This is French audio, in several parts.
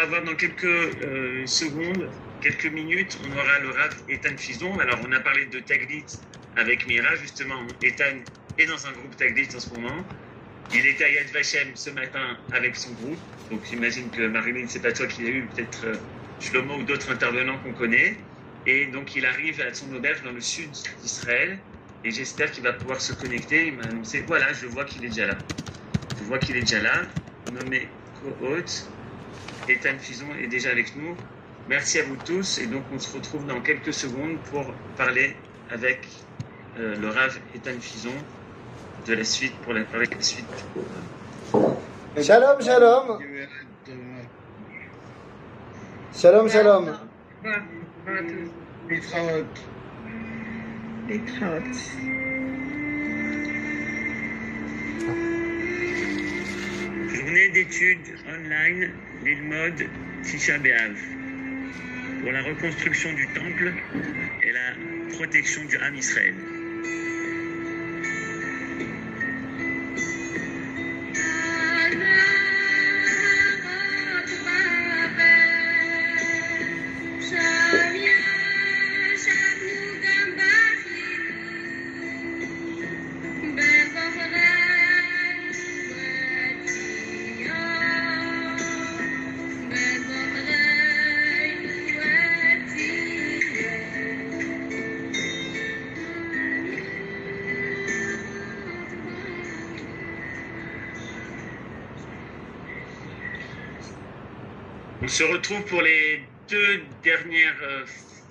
va avoir dans quelques euh, secondes, quelques minutes, on aura le Rav Ethan Fison. Alors, on a parlé de Taglit avec Mira, justement. Ethan est dans un groupe Taglit en ce moment. Il était à Yad Vashem ce matin avec son groupe. Donc, j'imagine que Marilyn, c'est pas toi qui l'as eu, peut-être euh, Shlomo ou d'autres intervenants qu'on connaît. Et donc, il arrive à son auberge dans le sud d'Israël. Et j'espère qu'il va pouvoir se connecter. Il m'a annoncé, voilà, je vois qu'il est déjà là. Je vois qu'il est déjà là. Nommé co-hôte. Gaëtan Fison est déjà avec nous. Merci à vous tous et donc on se retrouve dans quelques secondes pour parler avec euh, le Rav Ethan Fison de la suite pour la, suite. Shalom, shalom. Shalom, shalom. Les Journée d'études online, l'Ilmod Tisha B'Av, pour la reconstruction du temple et la protection du Ham Israël. Se retrouve pour les deux dernières euh,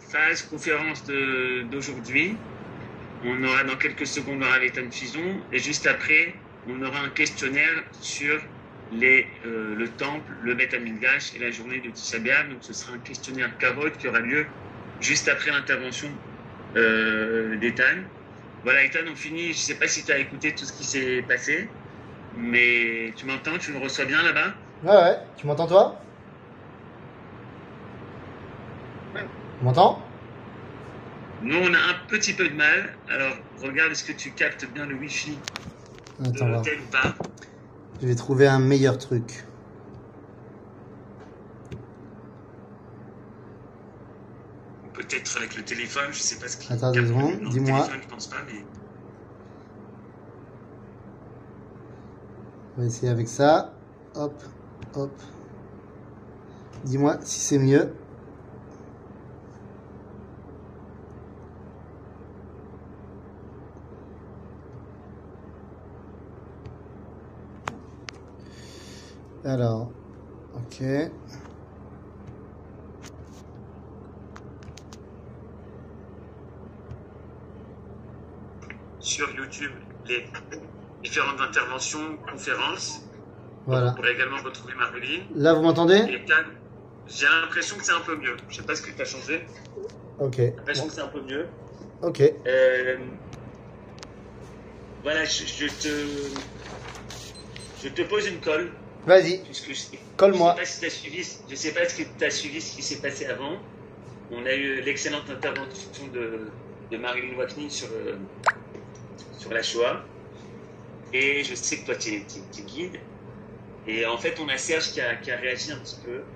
phases, conférences d'aujourd'hui. On aura dans quelques secondes le Rav Ethan Fison et juste après, on aura un questionnaire sur les, euh, le temple, le Beth et la journée de Tisha. Donc ce sera un questionnaire carotte qui aura lieu juste après l'intervention euh, d'Ethan. Voilà, Ethan, on finit. Je ne sais pas si tu as écouté tout ce qui s'est passé, mais tu m'entends, tu me reçois bien là-bas? Ouais, ouais. Tu m'entends, toi? M'entends? Nous, on a un petit peu de mal. Alors, regarde, est-ce que tu captes bien le Wi-Fi de Attends, l'hôtel ou pas? Je vais trouver un meilleur truc. Peut-être avec le téléphone, je sais pas ce qui. Attends deux secondes, dis-moi. Le téléphone, je pense pas, mais. On va essayer avec ça. Hop, hop. Dis-moi si c'est mieux. Alors, ok. Sur YouTube, les différentes interventions, conférences. Voilà. On pourrait également retrouver Marie. Là, vous m'entendez? J'ai l'impression que c'est un peu mieux. Je sais pas ce que tu as changé. Ok. J'ai l'impression que c'est un peu mieux. Ok. Euh, voilà, je, je te. Je te pose une colle. Vas-y, je, colle-moi. Je sais pas si t'as suivi, je sais pas si tu as suivi ce qui s'est passé avant. On a eu l'excellente intervention de, de Marilyn Wakni sur, euh, sur la Shoah. Et je sais que toi, tu es, guide. Et en fait, on a Serge qui a, qui a réagi un petit peu,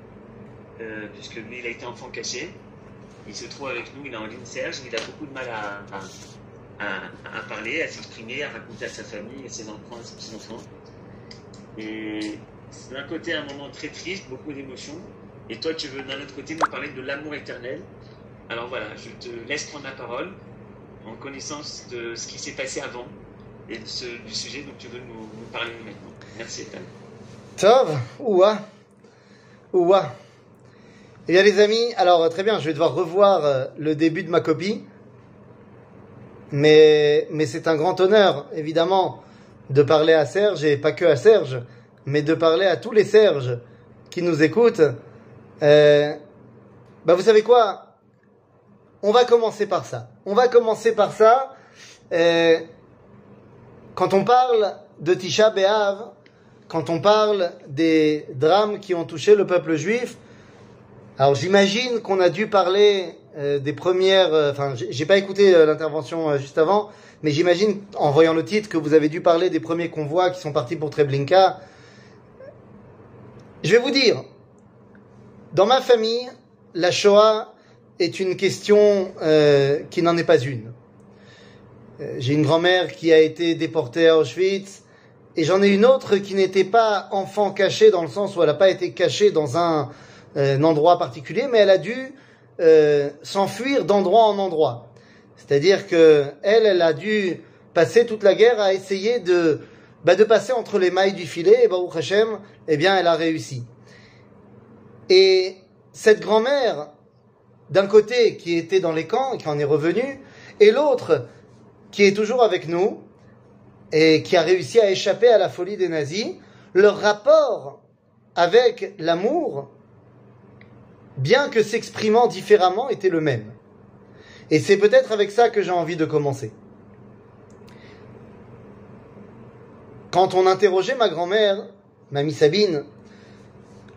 euh, puisque lui, il a été enfant caché. Il se trouve avec nous, il est en ligne Serge. Il a beaucoup de mal à, à, à- à parler, à s'exprimer, à raconter à sa famille, à ses enfants, à ses petits-enfants. Et d'un côté un moment très triste, beaucoup d'émotions. Et toi, tu veux d'un autre côté nous parler de l'amour éternel. Alors voilà, je te laisse prendre la parole en connaissance de ce qui s'est passé avant et du sujet dont tu veux nous, nous parler maintenant. Merci, Ethan. Tov, ouah, ouah. Eh bien les amis, alors euh, très bien, je vais devoir revoir euh, le début de ma copie. Mais, mais c'est un grand honneur, évidemment, de parler à Serge, et pas que à Serge, mais de parler à tous les Serges qui nous écoutent. Euh, bah vous savez quoi? On va commencer par ça. On va commencer par ça. Euh, quand on parle de Tisha B'Av, quand on parle des drames qui ont touché le peuple juif, alors j'imagine qu'on a dû parler euh, des premières, euh, enfin j'ai pas écouté euh, l'intervention juste avant, mais j'imagine en voyant le titre que vous avez dû parler des premiers convois qui sont partis pour Treblinka. Je vais vous dire, Dans ma famille, la Shoah est une question euh, qui n'en est pas une. Euh, J'ai une grand-mère qui a été déportée à Auschwitz et j'en ai une autre qui n'était pas enfant caché dans le sens où elle n'a pas été cachée dans un, euh, un endroit particulier, mais elle a dû euh, s'enfuir d'endroit en endroit. C'est-à-dire que elle, elle a dû passer toute la guerre à essayer de, bah, de passer entre les mailles du filet, et Baruch Hashem, eh bien, elle a réussi. Et cette grand-mère, d'un côté, qui était dans les camps qui en est revenue, et l'autre, qui est toujours avec nous, et qui a réussi à échapper à la folie des nazis, leur rapport avec l'amour, bien que s'exprimant différemment, était le même. Et c'est peut-être avec ça que j'ai envie de commencer. Quand on interrogeait ma grand-mère, mamie Sabine,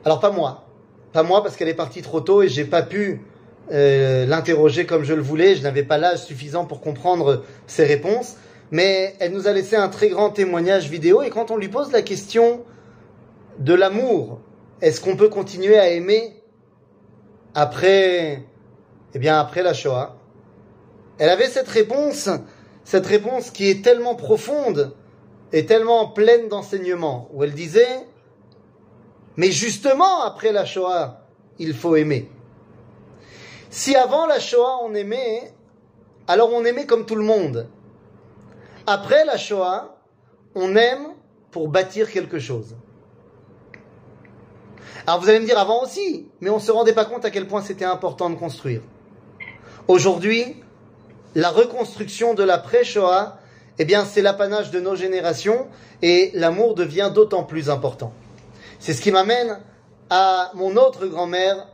alors pas moi, pas moi parce qu'elle est partie trop tôt et j'ai pas pu euh, l'interroger comme je le voulais, je n'avais pas l'âge suffisant pour comprendre ses réponses, mais elle nous a laissé un très grand témoignage vidéo et quand on lui pose la question de l'amour, est-ce qu'on peut continuer à aimer après, eh bien après la Shoah? Elle avait cette réponse, cette réponse qui est tellement profonde et tellement pleine d'enseignements, où elle disait, mais justement après la Shoah, il faut aimer. Si avant la Shoah on aimait, alors on aimait comme tout le monde. Après la Shoah, on aime pour bâtir quelque chose. Alors vous allez me dire avant aussi, mais on ne se rendait pas compte à quel point c'était important de construire. Aujourd'hui, la reconstruction de l'après-Shoah, eh bien c'est l'apanage de nos générations et l'amour devient d'autant plus important. C'est ce qui m'amène à mon autre grand-mère.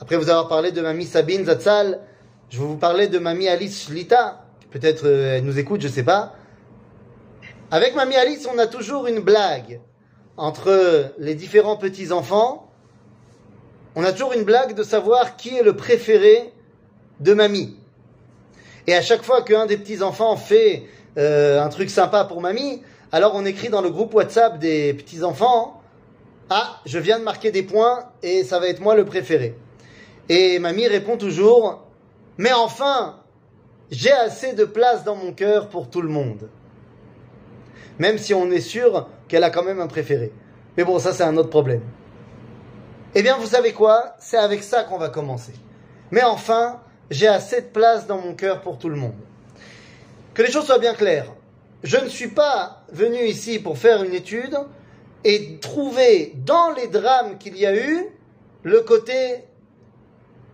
Après vous avoir parlé de mamie Sabine Zatzal, je vais vous parler de mamie Alice Shlita. Peut-être euh, elle nous écoute, je sais pas. Avec mamie Alice, on a toujours une blague entre les différents petits-enfants. On a toujours une blague de savoir qui est le préféré de mamie. Et à chaque fois qu'un des petits-enfants fait euh, un truc sympa pour mamie, alors on écrit dans le groupe WhatsApp des petits-enfants Ah, je viens de marquer des points et ça va être moi le préféré. Et mamie répond toujours Mais enfin, j'ai assez de place dans mon cœur pour tout le monde. Même si on est sûr qu'elle a quand même un préféré. Mais bon, ça c'est un autre problème. Eh bien, vous savez quoi? C'est avec ça qu'on va commencer. Mais enfin, j'ai assez de place dans mon cœur pour tout le monde. Que les choses soient bien claires. Je ne suis pas venu ici pour faire une étude et trouver dans les drames qu'il y a eu le côté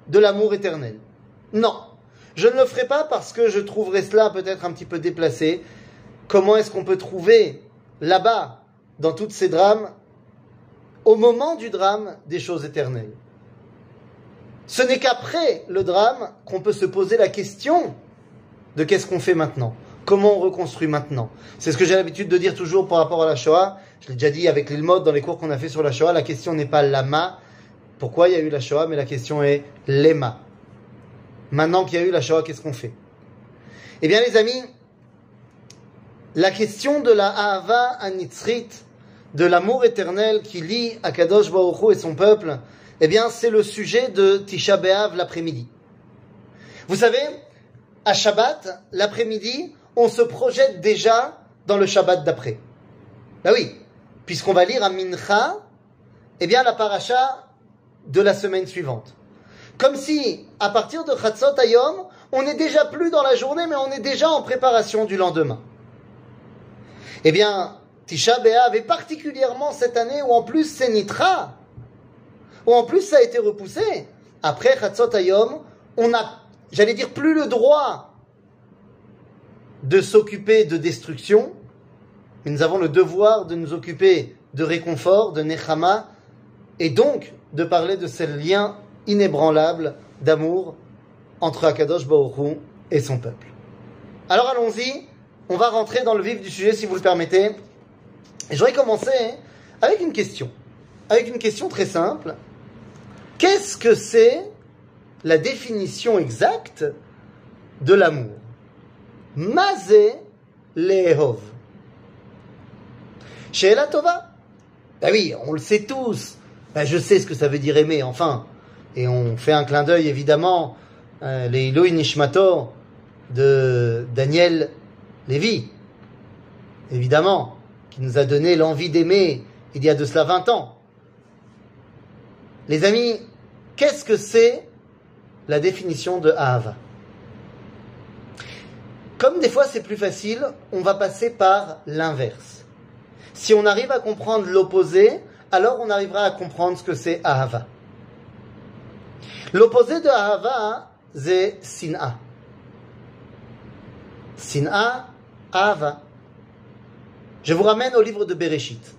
de l'amour éternel. Non. Je ne le ferai pas parce que je trouverais cela peut-être un petit peu déplacé. Comment est-ce qu'on peut trouver là-bas, dans tous ces drames, au moment du drame, des choses éternelles? Ce n'est qu'après le drame qu'on peut se poser la question de qu'est-ce qu'on fait maintenant? Comment on reconstruit maintenant? C'est ce que j'ai l'habitude de dire toujours par rapport à la Shoah. Je l'ai déjà dit avec l'Ilmod dans les cours qu'on a fait sur la Shoah. La question n'est pas l'ama, pourquoi il y a eu la Shoah, mais la question est l'ema. Maintenant qu'il y a eu la Shoah, qu'est-ce qu'on fait? Eh bien, les amis, la question de la Ahava Anitzrit, de l'amour éternel qui lie Akadosh Baruch Hu et son peuple, eh bien, c'est le sujet de Tisha B'Av l'après-midi. Vous savez, à Shabbat, l'après-midi, on se projette déjà dans le Shabbat d'après. Ben oui, puisqu'on va lire à Mincha, eh bien, la paracha de la semaine suivante. Comme si, à partir de Chatzot Ayom, on n'est déjà plus dans la journée, mais on est déjà en préparation du lendemain. Eh bien, Tisha B'Av, et particulièrement cette année où en plus c'est Nitra, où en plus ça a été repoussé, après Chatzot Ayom, on a, j'allais dire, plus le droit de s'occuper de destruction, mais nous avons le devoir de nous occuper de réconfort, de Nechama, et donc de parler de ce lien inébranlable d'amour entre Akadosh Baruch et son peuple. Alors allons-y, on va rentrer dans le vif du sujet si vous le permettez. Et j'aurais commencé avec une question, avec une question très simple. Qu'est-ce que c'est la définition exacte de l'amour Mazé Lehov. Chez la Tova Ben oui, on le sait tous Ben, je sais ce que ça veut dire aimer, enfin. Et on fait un clin d'œil, évidemment, euh, les Iloi Nishmato de Daniel Lévy, évidemment, qui nous a donné l'envie d'aimer il y a de cela 20 ans. Les amis, qu'est-ce que c'est la définition de Ahava Comme des fois c'est plus facile, on va passer par l'inverse. Si on arrive à comprendre l'opposé, alors on arrivera à comprendre ce que c'est Ahava. L'opposé de Ahava, c'est Sin'a. Sin'a, Ahava. Je vous ramène au livre de Bereshit.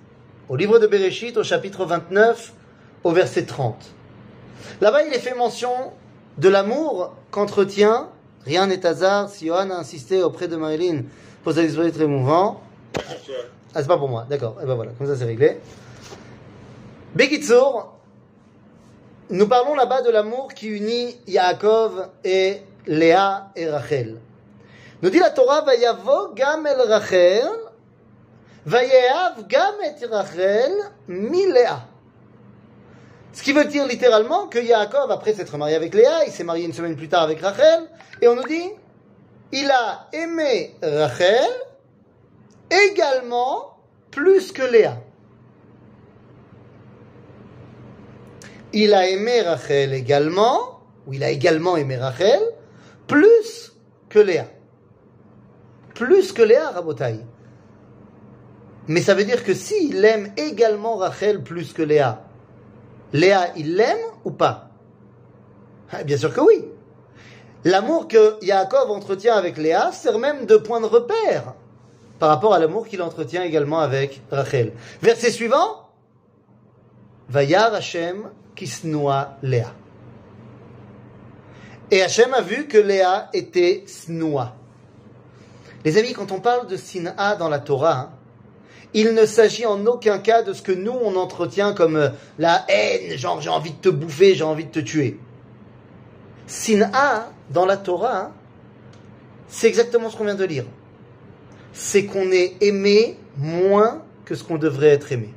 Au livre de Bereshit, au chapitre 29, au verset 30. Là-bas, il est fait mention de l'amour qu'entretient, rien n'est hasard, si Johan a insisté auprès de Marilyn pour sa disposition très émouvant. Ah, c'est pas pour moi, d'accord. Et ben voilà, comme ça c'est réglé. Bekitsour, nous parlons là-bas de l'amour qui unit Yaakov et Léa et Rachel. Nous dit la Torah, Vayavo gam el Rachel, Vayeav gam et Rachel mi Léa. Ce qui veut dire littéralement que Yaakov, après s'être marié avec Léa, il s'est marié une semaine plus tard avec Rachel, et on nous dit, il a aimé Rachel également plus que Léa. Il a aimé Rachel également, ou il a également aimé Rachel, plus que Léa. Plus que Léa, Rabotai. Mais ça veut dire que s'il aime également Rachel plus que Léa, Léa, il l'aime ou pas? Ah, Bien sûr que oui. L'amour que Yaakov entretient avec Léa sert même de point de repère par rapport à l'amour qu'il entretient également avec Rachel. Verset suivant. Vayar Hashem kisnoa Léa. Et Hachem a vu que Léa était snoa. Les amis, quand on parle de sin'a dans la Torah, hein, il ne s'agit en aucun cas de ce que nous on entretient comme euh, la haine, genre j'ai envie de te bouffer, j'ai envie de te tuer. Sin'a dans la Torah, c'est exactement ce qu'on vient de lire. C'est qu'on est aimé moins que ce qu'on devrait être aimé.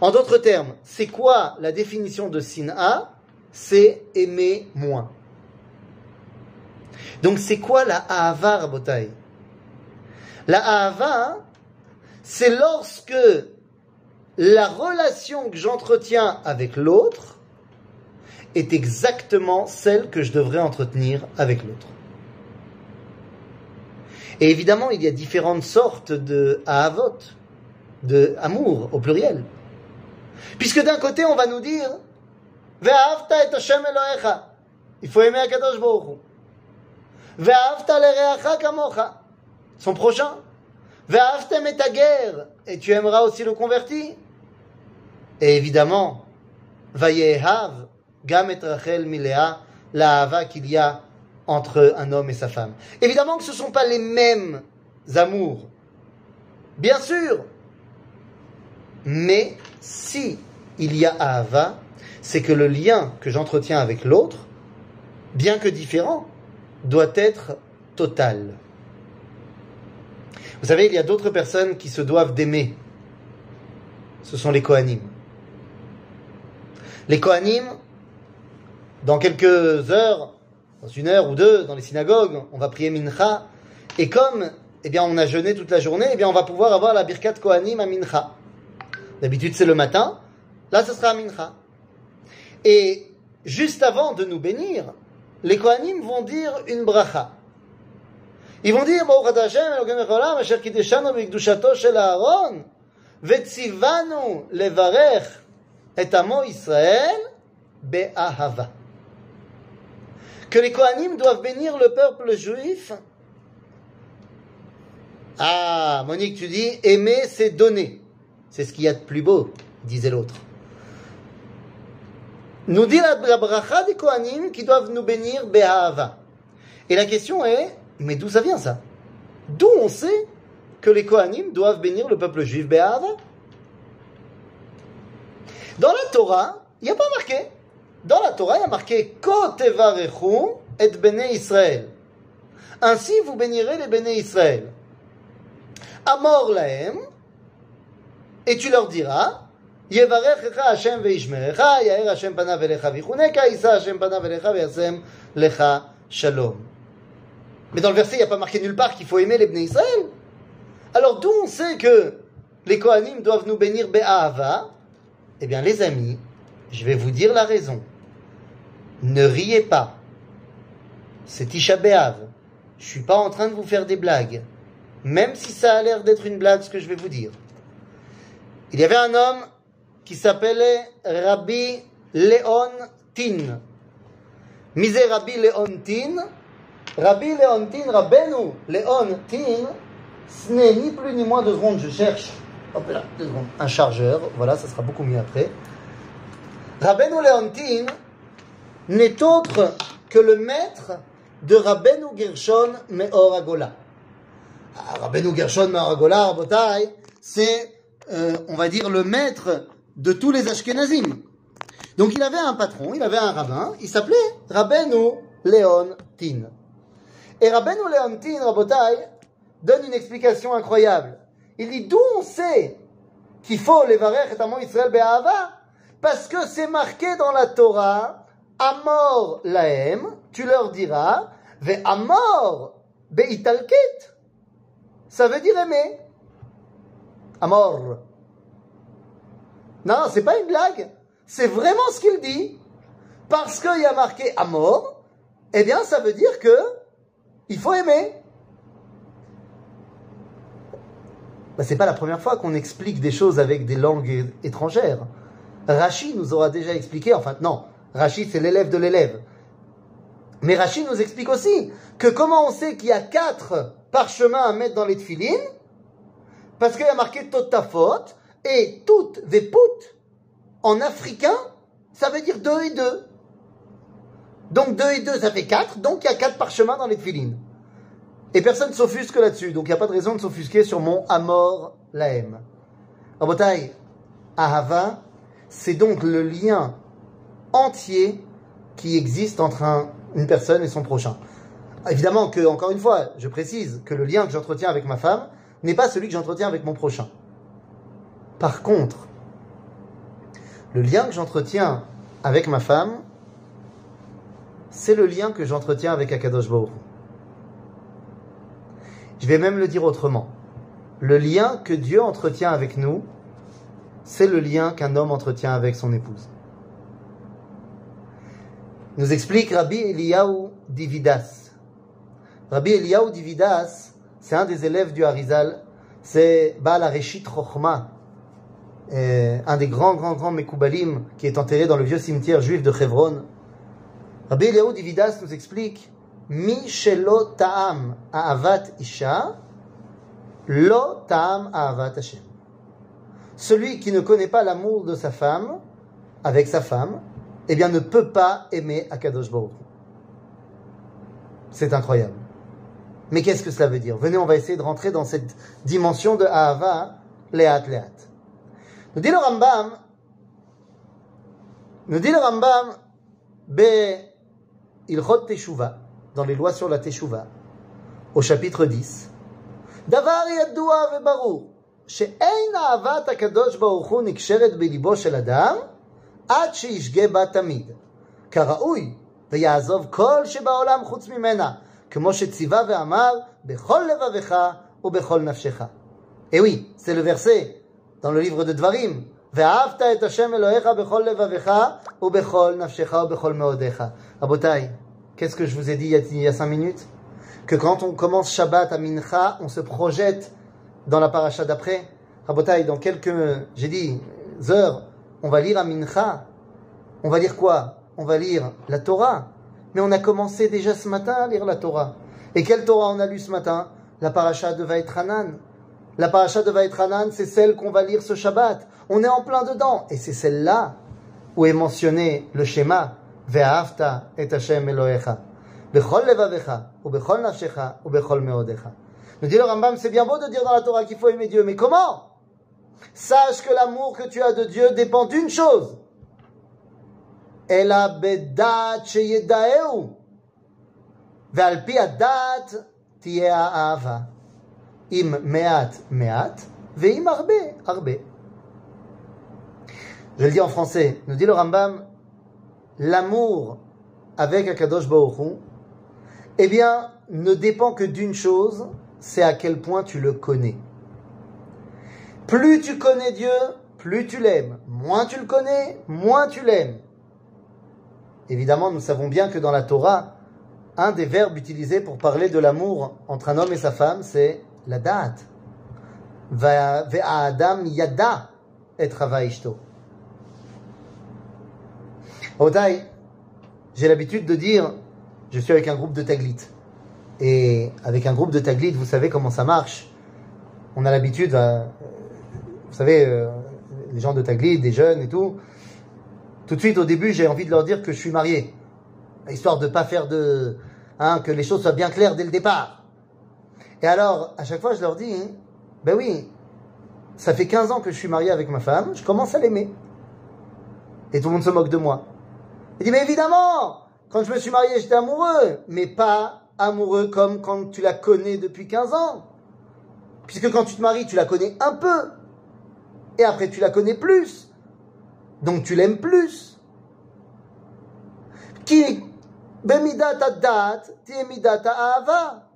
En d'autres termes, c'est quoi la définition de Sin'a C'est aimer moins. Donc c'est quoi la Ahava Rabotai? La Ahava, c'est lorsque la relation que j'entretiens avec l'autre est exactement celle que je devrais entretenir avec l'autre. Et évidemment, il y a différentes sortes de ahavot, de amour au pluriel. Puisque d'un côté, on va nous dire et. Il faut aimer. Son prochain? Et ta guerre. Et tu aimeras aussi le converti? Et évidemment, Vayehav, Gam et Milea, la hava qu'il y a entre un homme et sa femme. Évidemment que ce ne sont pas les mêmes amours. Bien sûr. Mais si il y a Ahava, c'est que le lien que j'entretiens avec l'autre, bien que différent, doit être total. Vous savez, il y a d'autres personnes qui se doivent d'aimer. Ce sont les Kohanim. Les Kohanim, dans quelques heures, dans une heure ou deux, dans les synagogues, on va prier Mincha. Et comme, eh bien, on a jeûné toute la journée, eh bien, on va pouvoir avoir la Birkat Kohanim à Mincha. D'habitude, c'est le matin. Là, ce sera à Mincha. Et juste avant de nous bénir, les Kohanim vont dire une bracha. Ils vont dire, Baruch. Que les Kohanim doivent bénir le peuple juif. Ah, Monique, tu dis, aimer, c'est donner. C'est ce qu'il y a de plus beau, disait l'autre. Nous dit la, bracha des Kohanim qui doivent nous bénir Be'ahava. Et la question est, mais d'où ça vient ça D'où on sait que les Kohanim doivent bénir le peuple juif Be'ahava Dans la Torah, il n'y a pas marqué. Dans la Torah, il y a marqué Kotevarechu et Bene Israël. Ainsi, vous bénirez les Bene Israël. Amor lahem, et tu leur diras, יברכך השם וישמרך, יאר השם פניו אליך ויחונקה, יישא השם פניו אליך וישם לך שלום. mais dans le verset, il n'y a pas marqué nulle part qu'il faut aimer les Bnei Israël. Alors d'où on sait que les Kohanim doivent nous bénir Be'ahava? Eh bien les amis, je vais vous dire la raison. Ne riez pas. C'est Tisha B'Av. Je suis pas en train de vous faire des blagues. Même si ça a l'air d'être une blague ce que je vais vous dire. Il y avait un homme qui s'appelait Rabbi Léon Tin. Misé Rabbi Léon Tin. Rabbi Léon Tin, Rabbeinu Léon Tin, ce n'est ni plus ni moins, deux secondes, je cherche. Un chargeur, voilà, ça sera beaucoup mieux après. Rabbeinu Léon Tin n'est autre que le maître de Rabbeinu Gershon Meor Agola. Ah, Rabbeinu Gershon Meor Agola, Rabotai, c'est, euh, on va dire, le maître de tous les Ashkenazim. Donc il avait un patron, il avait un rabbin, il s'appelait Rabbeinu Léon Tin. Et Rabbeinu Léon Tin, Rabotai, donne une explication incroyable. Il dit d'où on sait qu'il faut les varech et amon Israël be'ahava Parce que c'est marqué dans la Torah, Amor laem, tu leur diras, ve amor be'italket. Ça veut dire aimer. Amor. Non, c'est pas une blague. C'est vraiment ce qu'il dit. Parce qu'il y a marqué Amor, eh bien, ça veut dire que il faut aimer. Ben, c'est pas la première fois qu'on explique des choses avec des langues étrangères. Rachid nous aura déjà expliqué, enfin non, Rachid c'est l'élève de l'élève. Mais Rachid nous explique aussi que comment on sait qu'il y a quatre parchemins à mettre dans les tefilines? Parce qu'il y a marqué Totafot et toutes Veput en africain, ça veut dire deux et deux. Donc deux et deux, ça fait quatre, donc il y a quatre parchemins dans les tefilines. Et personne ne s'offusque là-dessus, donc il n'y a pas de raison de s'offusquer sur mon Amor Laem. Rabotai, Ahava, c'est donc le lien entier qui existe entre un- une personne et son prochain. Évidemment que, encore une fois, je précise que le lien que j'entretiens avec ma femme n'est pas celui que j'entretiens avec mon prochain. Par contre, le lien que j'entretiens avec ma femme, c'est le lien que j'entretiens avec Akadosh Baruch. Je vais même le dire autrement. Le lien que Dieu entretient avec nous, c'est le lien qu'un homme entretient avec son épouse. Nous explique Rabbi Eliyahu Dividas. Rabbi Eliyahu Dividas, c'est un des élèves du Harizal, c'est Baal Areshit Chochma, euh, un des grands, grands, grands Mekoubalim qui est enterré dans le vieux cimetière juif de Hebron. Rabbi Eliyahu Dividas nous explique Mi shelo ta'am ahavat isha, lo ta'am ahavat Hashem. Celui qui ne connaît pas l'amour de sa femme, avec sa femme, eh bien ne peut pas aimer Akadosh Baruch. C'est incroyable. Mais qu'est-ce que cela veut dire? Venez, on va essayer de rentrer dans cette dimension de Ahava, Léat, Léat. Nous dit le Rambam, nous dit le Rambam, Be Ilchot Teshuva, dans les lois sur la Teshuva, au chapitre 10, Davar yadua vebarur, שאין אהבת הקדוש ברוך הוא נקשרת בליבו של אדם עד שישגה בה תמיד. כראוי, ויעזוב כל שבעולם חוץ ממנה, כמו שציווה ואמר, בכל לבבך ובכל נפשך. Et oui, c'est le verset dans le livre de Dvarim. ואהבת את השם אלוהיך בכל לבבך ובכל נפשך ובכל מאודיך. רבותיי, qu'est-ce que je vous ai dit il y a, il y a cinq minutes Que quand on commence Shabbat à Mincha, on se projette dans la paracha d'après. Rabotai, dans quelques, j'ai dit, heures, on va lire à Mincha. On va lire quoi On va lire la Torah. Mais on a commencé déjà ce matin à lire la Torah. Et quelle Torah on a lu ce matin La paracha de Vaetranan. La paracha de Vaetranan, c'est celle qu'on va lire ce Shabbat. On est en plein dedans. Et c'est celle-là où est mentionné le schéma Ve'afta et Hashem Elohecha. Bechol levavecha, ou bechol nafshecha, ou bechol meodecha. Nous dit le Rambam, c'est bien beau de dire dans la Torah qu'il faut aimer Dieu, mais comment? Sache que l'amour que tu as de Dieu dépend d'une chose. Ela bedat sheyedaeu. Ve'alpi adat tiye ha'ava im meat meat, veim arbe arbe. Je le dis en français, nous dit le Rambam, l'amour avec Akadosh Baruchou, eh bien, ne dépend que d'une chose, c'est à quel point tu le connais. Plus tu connais Dieu, plus tu l'aimes. Moins tu le connais, moins tu l'aimes. Évidemment, nous savons bien que dans la Torah, un des verbes utilisés pour parler de l'amour entre un homme et sa femme, c'est la date. Adam yada et ishto. J'ai l'habitude de dire, je suis avec un groupe de taglites. Et avec un groupe de taglites, vous savez comment ça marche. On a l'habitude, euh, vous savez, euh, les gens de taglites, des jeunes et tout. Tout de suite, au début, j'ai envie de leur dire que je suis marié. Histoire de pas faire de, hein, que les choses soient bien claires dès le départ. Et alors, à chaque fois, je leur dis, ben oui, ça fait 15 ans que je suis marié avec ma femme, je commence à l'aimer. Et tout le monde se moque de moi. Il dit, mais évidemment, quand je me suis marié, j'étais amoureux, mais pas amoureux comme quand tu la connais depuis 15 ans. Puisque quand tu te maries, tu la connais un peu. Et après, tu la connais plus. Donc tu l'aimes plus. Qui bemidat dat, midat ava.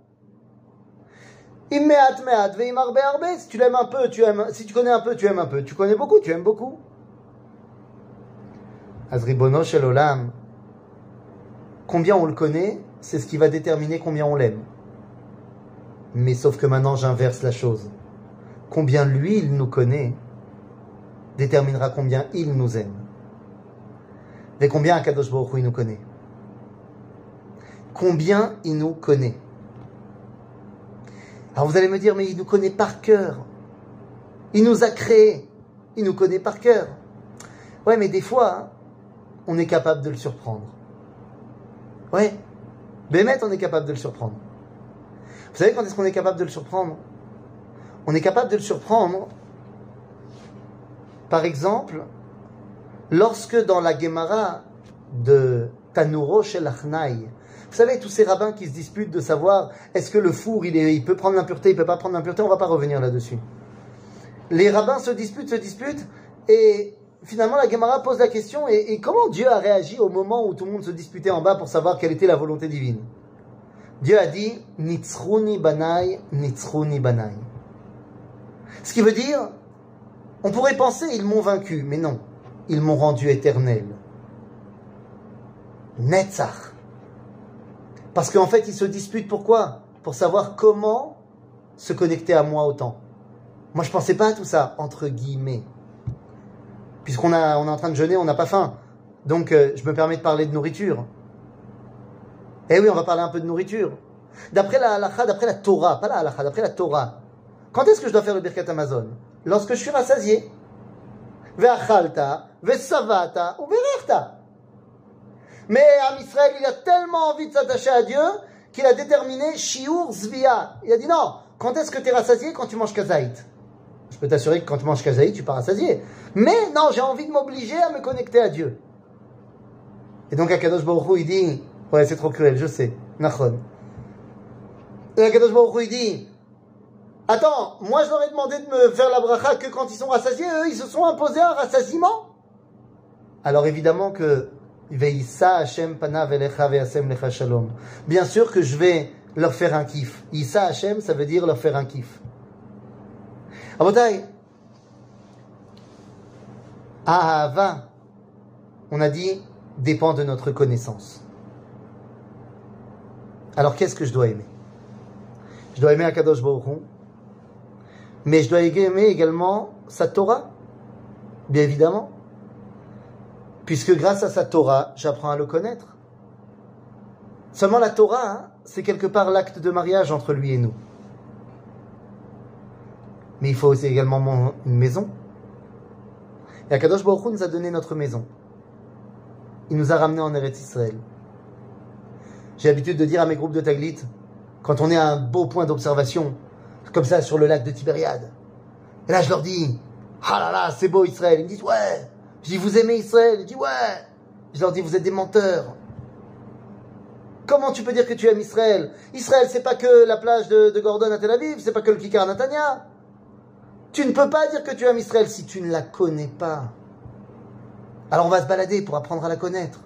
Si tu l'aimes un peu, tu aimes. Si tu connais un peu, tu aimes un peu. Tu connais beaucoup, tu aimes beaucoup. Azribono shel. Combien on le connaît, c'est ce qui va déterminer combien on l'aime. Mais sauf que maintenant j'inverse la chose. Combien lui il nous connaît déterminera combien il nous aime. Et combien Akadosh Baruch il nous connaît. Combien il nous connaît. Alors vous allez me dire, mais il nous connaît par cœur. Il nous a créés. Il nous connaît par cœur. Ouais, mais des fois, on est capable de le surprendre. Ouais. Bémet, on est capable de le surprendre. Vous savez quand est-ce qu'on est capable de le surprendre? On est capable de le surprendre, par exemple, lorsque dans la Gemara de Tanuro Shel vous savez, tous ces rabbins qui se disputent de savoir est-ce que le four, il, peut prendre l'impureté, il peut pas prendre l'impureté, on va pas revenir là-dessus. Les rabbins se disputent, se disputent, et finalement la Gemara pose la question, et, comment Dieu a réagi au moment où tout le monde se disputait en bas pour savoir quelle était la volonté divine? Dieu a dit, Nitzruni banai, Nitzruni banai. Ce qui veut dire, on pourrait penser, ils m'ont vaincu, mais non, ils m'ont rendu éternel. Netzach. Parce qu'en fait, ils se disputent pourquoi Pour savoir comment se connecter à moi autant. Moi, je pensais pas à tout ça, entre guillemets. Puisqu'on on est en train de jeûner, on n'a pas faim. Donc, euh, je me permets de parler de nourriture. Eh oui, on va parler un peu de nourriture. D'après la halakha, d'après la Torah, pas la halakha, d'après la Torah. Quand est-ce que je dois faire le birkat Amazon? Lorsque je suis rassasié. Ve'achalta, ve'savata, ou ve'rechta. Mais Am Israël, il a tellement envie de s'attacher à Dieu qu'il a déterminé Shiur Zvia. Il a dit non, quand est-ce que tu es rassasié Quand tu manges kazaït? Je peux t'assurer que quand tu manges kazaït, tu pas rassasié. Mais non, j'ai envie de m'obliger à me connecter à Dieu. Et donc Akadosh Baruch il dit, ouais c'est trop cruel, je sais, Nachon. Et Akadosh Baruch il dit, attends, moi je leur ai demandé de me faire la bracha que quand ils sont rassasiés, eux ils se sont imposés un rassasiement. Alors évidemment que Bien sûr que je vais leur faire un kiff. Issa Hashem, ça veut dire leur faire un kiff. Abotai, Ahava, on a dit, dépend de notre connaissance. Alors qu'est-ce que je dois aimer? Je dois aimer Akadosh Baruch mais je dois aimer également sa Torah, bien évidemment puisque grâce à sa Torah, j'apprends à le connaître. Seulement la Torah, hein, c'est quelque part l'acte de mariage entre lui et nous. Mais il faut aussi également une maison. Et Akadosh Baruch nous a donné notre maison. Il nous a ramenés en Eretz Israël. J'ai l'habitude de dire à mes groupes de Taglit, quand on est à un beau point d'observation, comme ça sur le lac de Tibériade, et là je leur dis, ah là là, c'est beau Israël. Ils me disent, ouais, je dis, vous aimez Israël Ils disent, ouais. Je leur dis, vous êtes des menteurs. Comment tu peux dire que tu aimes Israël? Israël, c'est pas que la plage de, Gordon à Tel Aviv, c'est pas que le Kikar à Natania. Tu ne peux pas dire que tu aimes Israël si tu ne la connais pas. Alors on va se balader pour apprendre à la connaître.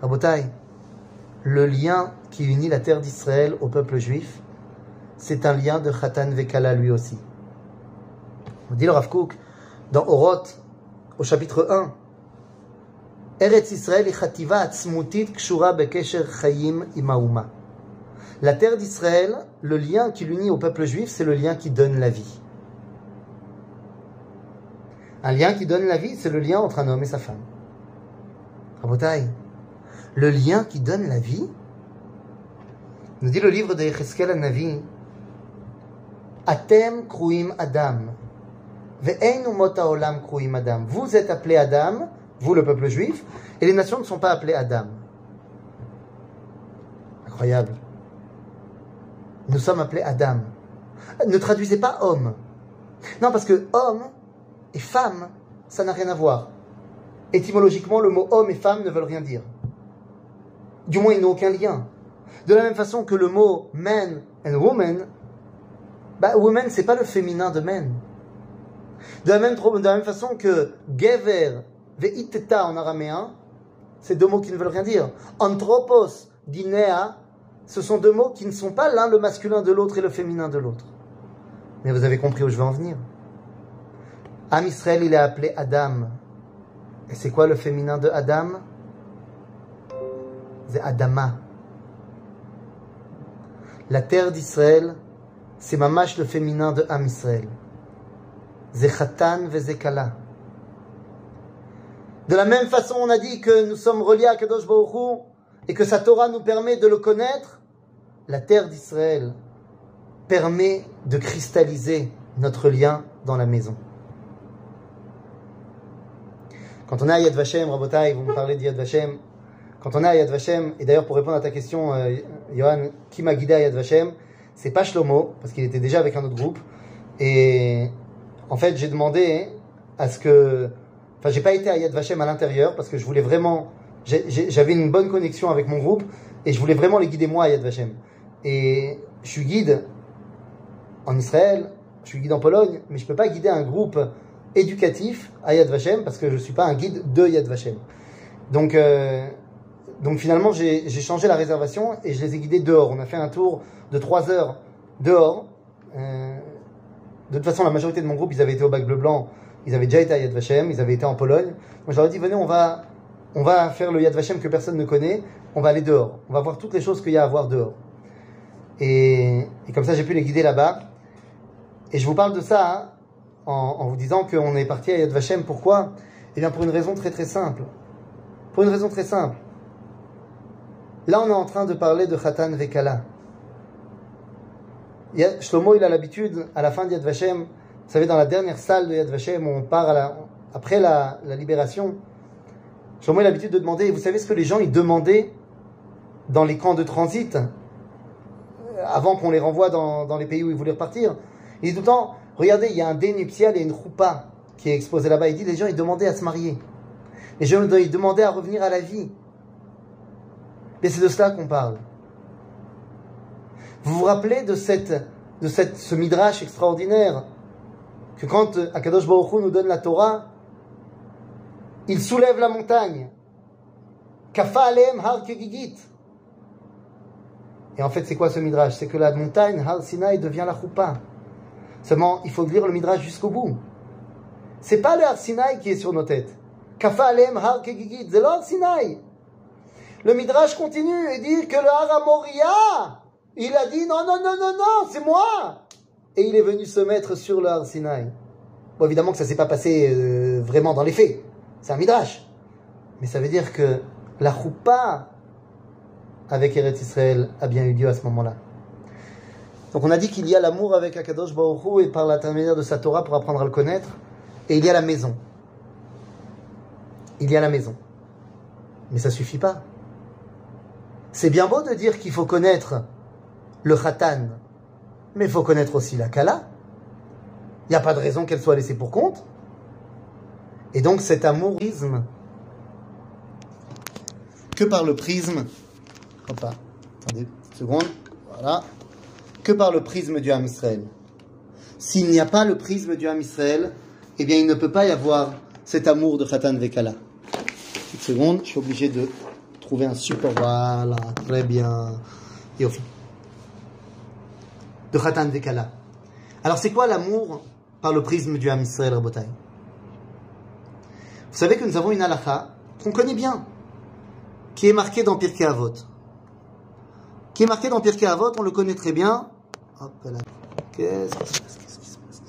Rabotai, le lien qui unit la terre d'Israël au peuple juif, c'est un lien de Khatan Vekala lui aussi. On dit le Rav Kook, dans Oroth, au chapitre 1, Eretz Israël atzmutit kshura chayim. La terre d'Israël, le lien qui l'unit au peuple juif, c'est le lien qui donne la vie. Un lien qui donne la vie, c'est le lien entre un homme et sa femme. Rabotai, le lien qui donne la vie, nous dit le livre de Yecheskel Navi, Atem kruim Adam, ve'einu mota olam kruim Adam. Vous êtes appelé Adam, vous le peuple juif, et les nations ne sont pas appelées Adam. Incroyable. Nous sommes appelés Adam. Ne traduisez pas homme. Non, parce que homme et femme, ça n'a rien à voir. Étymologiquement, le mot homme et femme ne veulent rien dire. Du moins, ils n'ont aucun lien. De la même façon que le mot man and woman, bah, woman, c'est pas le féminin de man. De la même, façon que gever ve'iteta en araméen, c'est deux mots qui ne veulent rien dire. Anthropos, dinea, ce sont deux mots qui ne sont pas l'un le masculin de l'autre et le féminin de l'autre. Mais vous avez compris où je veux en venir. Am Israël, il est appelé Adam. Et c'est quoi le féminin de Adam? C'est Adama. La terre d'Israël, c'est mamash le féminin de Am Israël. Zechatan vezekala. De la même façon, on a dit que nous sommes reliés à Kadosh Baruch et que sa Torah nous permet de le connaître. La terre d'Israël permet de cristalliser notre lien dans la maison. Quand on à Yad Vashem, Rabotai, vous me parlez de Yad Vashem. Quand on à Yad Vashem, et d'ailleurs pour répondre à ta question, euh, Johan, qui m'a guidé à Yad Vashem? C'est pas Shlomo, parce qu'il était déjà avec un autre groupe. Et en fait, j'ai demandé à ce que. Enfin, j'ai pas été à Yad Vashem à l'intérieur, parce que je voulais vraiment. J'avais une bonne connexion avec mon groupe, et je voulais vraiment les guider moi à Yad Vashem. Et je suis guide en Israël, je suis guide en Pologne, mais je peux pas guider un groupe éducatif à Yad Vashem parce que je suis pas un guide de Yad Vashem. Donc, euh, donc finalement, j'ai changé la réservation et je les ai guidés dehors. On a fait un tour de 3 heures dehors. Euh, de toute façon, la majorité de mon groupe, ils avaient été au bac bleu blanc. Ils avaient déjà été à Yad Vashem, ils avaient été en Pologne. Moi, je leur ai dit, venez, on va, on va faire le Yad Vashem que personne ne connaît. On va aller dehors. On va voir toutes les choses qu'il y a à voir dehors. Et, comme ça, j'ai pu les guider là-bas. Et je vous parle de ça hein, en, vous disant qu'on est parti à Yad Vashem. Pourquoi? Eh bien, pour une raison très très simple. Pour une raison très simple. Là, on est en train de parler de Khatan Vekala. Shlomo, il a l'habitude, à la fin de Yad Vashem, vous savez, dans la dernière salle de Yad Vashem, on part après la, libération, Shlomo a l'habitude de demander, vous savez ce que les gens, ils demandaient dans les camps de transit, avant qu'on les renvoie dans, les pays où ils voulaient repartir? Il dit tout le temps, Regardez, il y a un dé nuptial et une roupa qui est exposé là-bas. Il dit les gens, ils demandaient à se marier. Les gens, ils demandaient à revenir à la vie. Et c'est de cela qu'on parle. Vous vous rappelez de, cette, de cette, ce midrash extraordinaire que quand Akadosh Baruch nous donne la Torah, il soulève la montagne. Kafa alem har kegigit. Et en fait, c'est quoi ce midrash? C'est que la montagne, Har Sinai, devient la choupa. Seulement, il faut lire le Midrash jusqu'au bout. C'est pas le Har Sinai qui est sur nos têtes. Kafa alem har kegigit, c'est le Har Sinai. Le Midrash continue et dit que le Har il a dit non, non, non, non, non, c'est moi. Et il est venu se mettre sur le Har Sinai. Bon, évidemment que ça s'est pas passé euh, vraiment dans les faits. C'est un Midrash. Mais ça veut dire que la choupa avec Eretz Israël a bien eu lieu à ce moment-là. Donc on a dit qu'il y a l'amour avec Akadosh Baruch et par l'intermédiaire de sa Torah pour apprendre à le connaître. Et il y a la maison. Il y a la maison. Mais ça suffit pas. C'est bien beau de dire qu'il faut connaître le Khatan, mais il faut connaître aussi la Kala. Il n'y a pas de raison qu'elle soit laissée pour compte. Et donc cet amourisme, que par le prisme, attendez une seconde, voilà, que par le prisme du Ham Israël. S'il n'y a pas le prisme du Ham Israël, eh bien il ne peut pas y avoir cet amour de Khatan Vekala Une seconde, je suis obligé de trouver un support. Voilà, très bien. Et au. De Khatan Vekala. Alors, c'est quoi l'amour par le prisme du Ham Israël Rabotai? Vous savez que nous avons une halakha qu'on connaît bien, qui est marquée dans Pirkei Avot. Qui est marquée dans Pirkei Avot, on le connaît très bien. Hop là. Qu'est-ce qui se passe? Qu'est-ce qui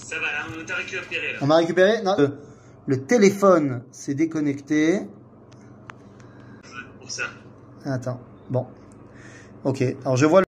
se Ça va, là, on t'a récupéré là. On m'a récupéré? Non. Le, le téléphone s'est déconnecté. Pour ça. Attends. Bon. Ok. Alors je vois. le-